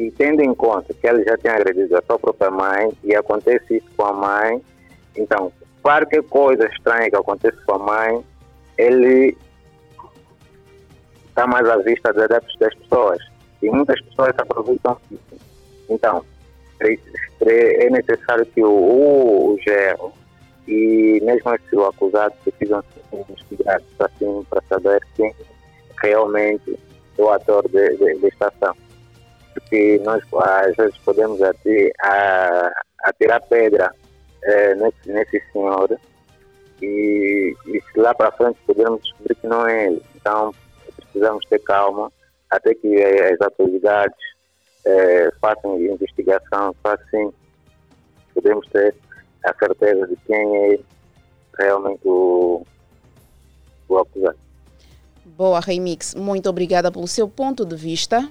E tendo em conta que ele já tem agredido a sua própria mãe e acontece isso com a mãe, então, qualquer coisa estranha que acontece com a mãe, ele está mais à vista das, das pessoas. E muitas pessoas aproveitam isso. Então, é necessário que o, o, o e mesmo se o acusado precisam ser investigados assim, para saber quem realmente é o ator de, de, desta ação. Porque nós às vezes podemos até atirar pedra eh, nesse, nesse senhor e, e se lá para frente podermos descobrir que não é ele. Então precisamos ter calma até que eh, as autoridades eh, façam investigação, assim podemos ter a certeza de quem é realmente o, o acusado. Boa, Remix. Muito obrigada pelo seu ponto de vista.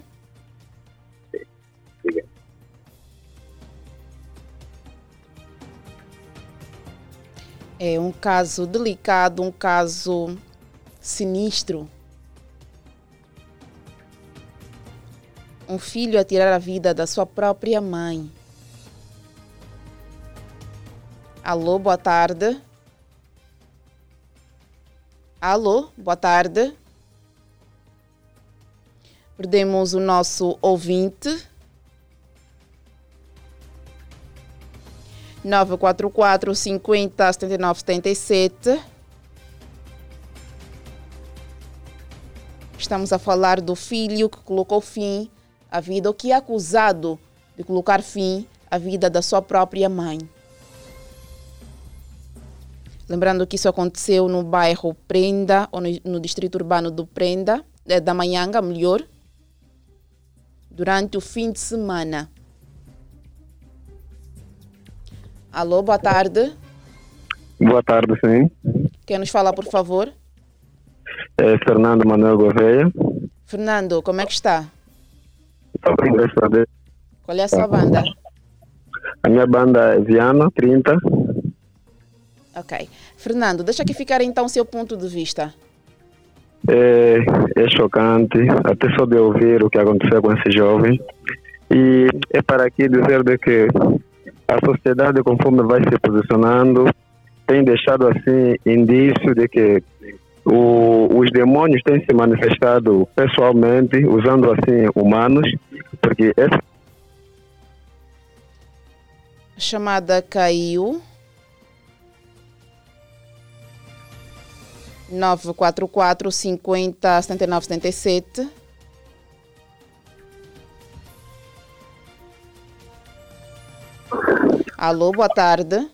É um caso delicado, um caso sinistro. Um filho a tirar a vida da sua própria mãe. Alô, boa tarde. Alô, boa tarde. Perdemos o nosso ouvinte. 944 50 79 77. Estamos a falar do filho que colocou fim à vida, ou que é acusado de colocar fim à vida da sua própria mãe. Lembrando que isso aconteceu no bairro Prenda, ou no, distrito urbano do Prenda, eh, da Manhanga, melhor, durante o fim de semana. Alô, boa tarde. Boa tarde, sim. Quem nos fala, por favor? É Fernando Manuel Gouveia. Fernando, como é que está? Estou bem, graças a Deus. Qual é a sua banda? A minha banda é Viana 30. Ok. Fernando, deixa aqui ficar então o seu ponto de vista. É, é chocante, até só de ouvir o que aconteceu com esse jovem. E é para aqui dizer de que a sociedade, conforme vai se posicionando, tem deixado assim indício de que o- os demônios têm se manifestado pessoalmente, usando assim humanos, porque essa chamada caiu. 944 50 79 77. Alô, boa tarde.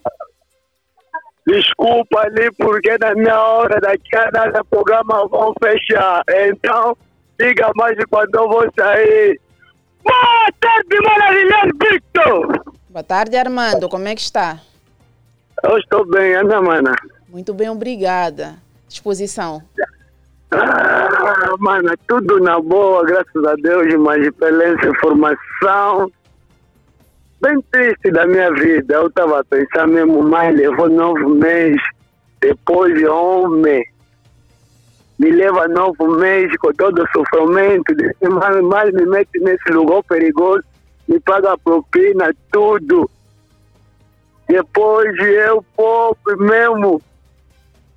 Desculpa ali, porque na minha hora daqui a nada o programa vão fechar. Então, diga mais quando eu vou sair. Boa tarde, maravilhoso Victor! Boa tarde, Armando. Como é que está? Eu estou bem, anda, mana. Muito bem, obrigada. Disposição. Ah, mano, tudo na boa, graças a Deus, mas pela informação bem triste da minha vida. Eu estava pensando mesmo, mãe levou nove meses, depois de homem. Me leva nove meses com todo o sofrimento, mais me mete nesse lugar perigoso, me paga propina, tudo. Depois eu, pobre mesmo,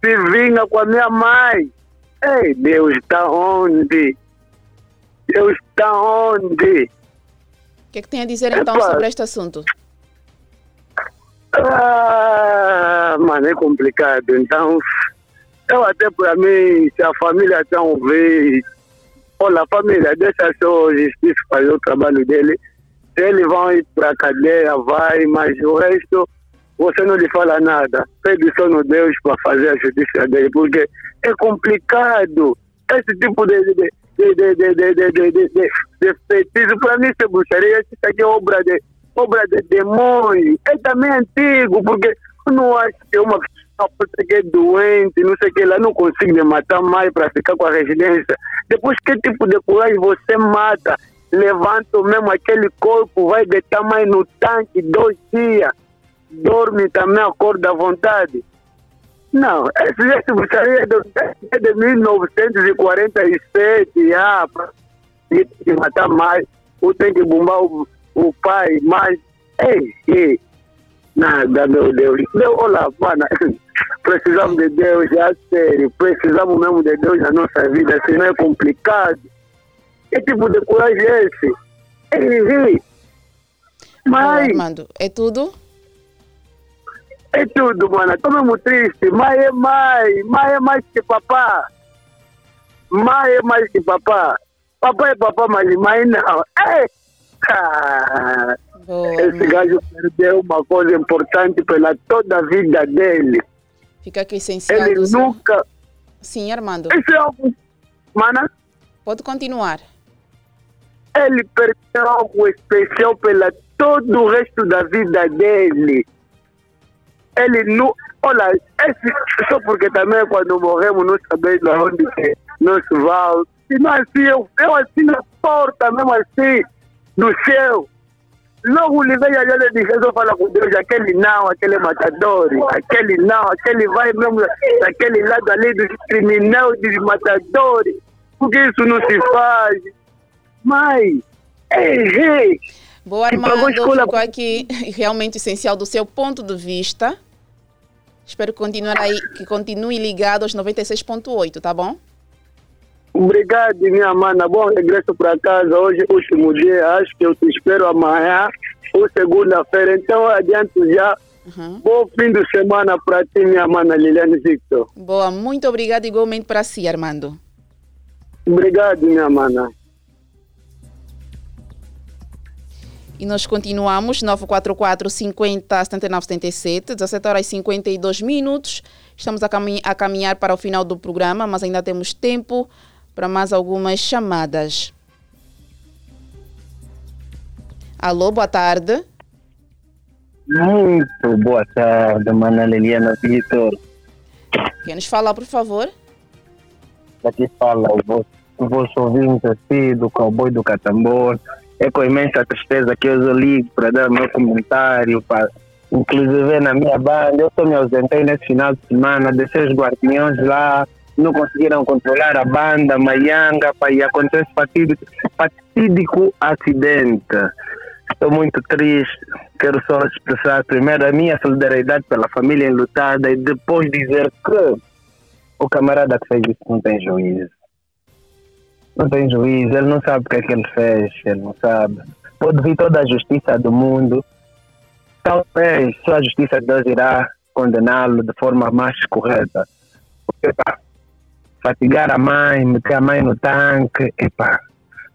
se vinga com a minha mãe. Ei, Deus está onde? Deus está onde? O que é que tem a dizer então Epa. sobre este assunto? Ah, mano, é complicado. Então, eu até para mim, se a família está ouvir, olha, a família, deixa só o justiça fazer o trabalho dele. Se eles vão ir para a cadeia, vai, mas o resto, você não lhe fala nada. Pede só no Deus para fazer a justiça dele, porque é complicado. Esse tipo de, de, de, de, de, de, de, de, de, de, de é bruxaria. Isso aqui é obra de, obra de demônio. É também antigo, porque eu não acho que é uma pessoa que é doente, não sei o que, ela não consegue matar mais para ficar com a residência. Depois, que tipo de coragem você mata? Levanta mesmo aquele corpo, vai deitar mais no tanque dois dias, dorme também, acorda à vontade. Não, esse jeito gostaria de, de 1947, ah, para matar mais, ou tem que bombar o, o pai mais. Ei, ei, nada, meu Deus. Deus, olha, mano, precisamos de Deus, já sério, precisamos mesmo de Deus na nossa vida, senão é complicado. Que tipo de coragem é esse? Ei, ei. Mas. Armando, é tudo? É tudo, mano. Estou mesmo triste. Mãe é mãe. Mãe é mais que papá. Mãe é mais que papá. Papai é papá, mas mãe não. Eita! Esse gajo perdeu uma coisa importante pela toda a vida dele. Fica aqui essencial. Ele nunca. Sim, Armando. Isso é algo. Mana? Pode continuar. Ele perdeu algo especial pela todo o resto da vida dele ele não. Olha, esse, só porque também quando morremos não sabemos aonde nós vamos. Não assim, eu, eu assim na porta, mesmo assim, do céu. Logo liguei a ele e disse, eu falo com Deus, aquele não, aquele matador, aquele não, aquele vai mesmo daquele lado ali dos criminosos, dos matadores, porque isso não se faz. Mas, errei. Boa, Armando, ficou aqui realmente essencial do seu ponto de vista. Espero que continue, aí, que continue ligado aos 96.8, tá bom? Obrigado, minha mana. Bom regresso para casa. Hoje, último dia. Acho que eu te espero amanhã ou segunda-feira. Então, adianto já. Uhum. Bom fim de semana para ti, minha mana Liliane Victor. Boa, muito obrigado igualmente para si, Armando. Obrigado, minha mana. E nós continuamos, 944 50 79 77, 17 horas e 52 minutos. Estamos a, caminhar, a caminhar para o final do programa, mas ainda temos tempo para mais algumas chamadas. Alô, boa tarde. Muito boa tarde, Mana Liliana Vitor. Quem nos fala, por favor? Aqui fala o vosso, o vosso ouvinte assim, do cowboy do Catambor é com imensa tristeza que eu ligo para dar meu comentário, para, inclusive na minha banda. Eu só me ausentei nesse final de semana, deixei os guardiões lá, não conseguiram controlar a banda, Maianga, e acontece fatídico, fatídico acidente. Estou muito triste, quero só expressar primeiro a minha solidariedade pela família enlutada e depois dizer que o camarada que fez isso não tem juízo não tem juiz, ele não sabe o que é que ele fez, ele não sabe. Pode vir toda a justiça do mundo, talvez só a justiça de Deus irá condená-lo de forma mais correta. Porque, pá, fatigar a mãe, meter a mãe no tanque, epá,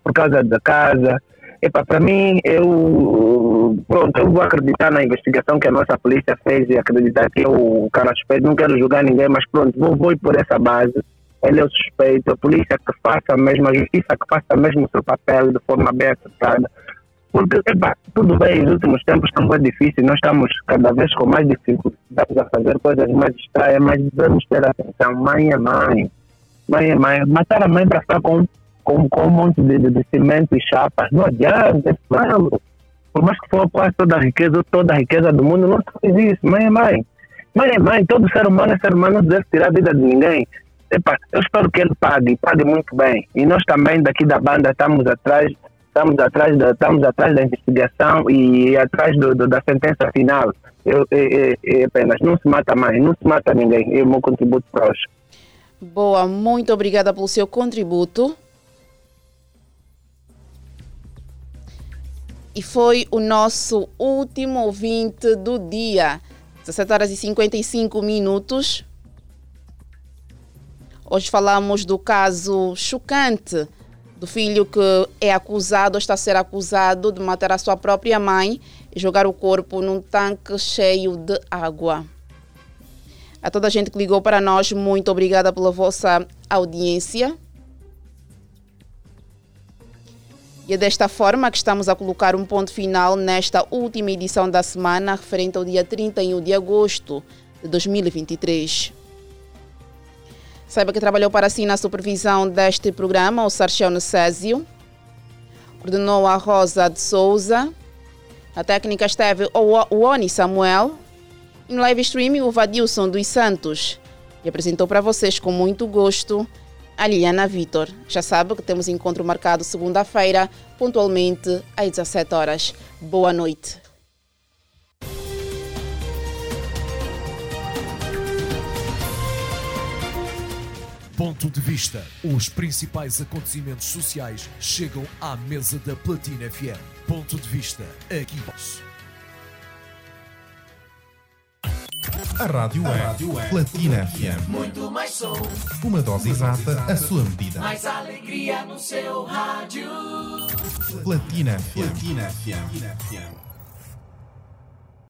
por causa da casa. Epá, para mim, eu, pronto, eu vou acreditar na investigação que a nossa polícia fez e acreditar que eu, o cara suspeito, não quero julgar ninguém, mas pronto, vou, vou ir por essa base ele é o suspeito, a polícia que faça mesmo, a justiça que faça mesmo o seu papel de forma bem acertada. Porque, epa, tudo bem, nos últimos tempos estão mais difíceis, nós estamos cada vez com mais dificuldades a fazer coisas mais estranhas, mas devemos ter atenção. Mãe é mãe. Mãe é mãe. Matar a mãe para ficar com, com, com um monte de, de, cimento e chapas, não adianta, não. Por mais que for quase toda a riqueza, toda a riqueza do mundo, não faz isso. Mãe é mãe. Mãe é mãe, todo ser humano é ser humano, não deve tirar a vida de ninguém. Epa, eu espero que ele pague, pague muito bem. E nós também daqui da banda estamos atrás, estamos atrás da, estamos atrás da investigação e atrás do, do, da sentença final. Eu, eu, eu, apenas não se mata mais, não se mata ninguém. É o meu contributo para hoje. Boa, muito obrigada pelo seu contributo. E foi o nosso último ouvinte do dia. 17 horas e 55 minutos. Hoje falamos do caso chocante do filho que é acusado, está a ser acusado de matar a sua própria mãe e jogar o corpo num tanque cheio de água. A toda a gente que ligou para nós, muito obrigada pela vossa audiência. E é desta forma que estamos a colocar um ponto final nesta última edição da semana, referente ao dia 31 de agosto de 2023. Saiba que trabalhou para si na supervisão deste programa o Sarchel Necésio, coordenou a Rosa de Souza, a técnica esteve o Oni Samuel, em live streaming o Vadilson dos Santos e apresentou para vocês com muito gosto a Liliana Vitor. Já sabe que temos encontro marcado segunda-feira, pontualmente às 17 horas. Boa noite. Ponto de vista. Os principais acontecimentos sociais chegam à mesa da Platina FM. Ponto de vista. Aqui. A rádio, é, rádio é Platina FM. Muito mais som. Uma dose exata, a sua medida. Mais alegria no seu rádio. Platina FM. Platina FM.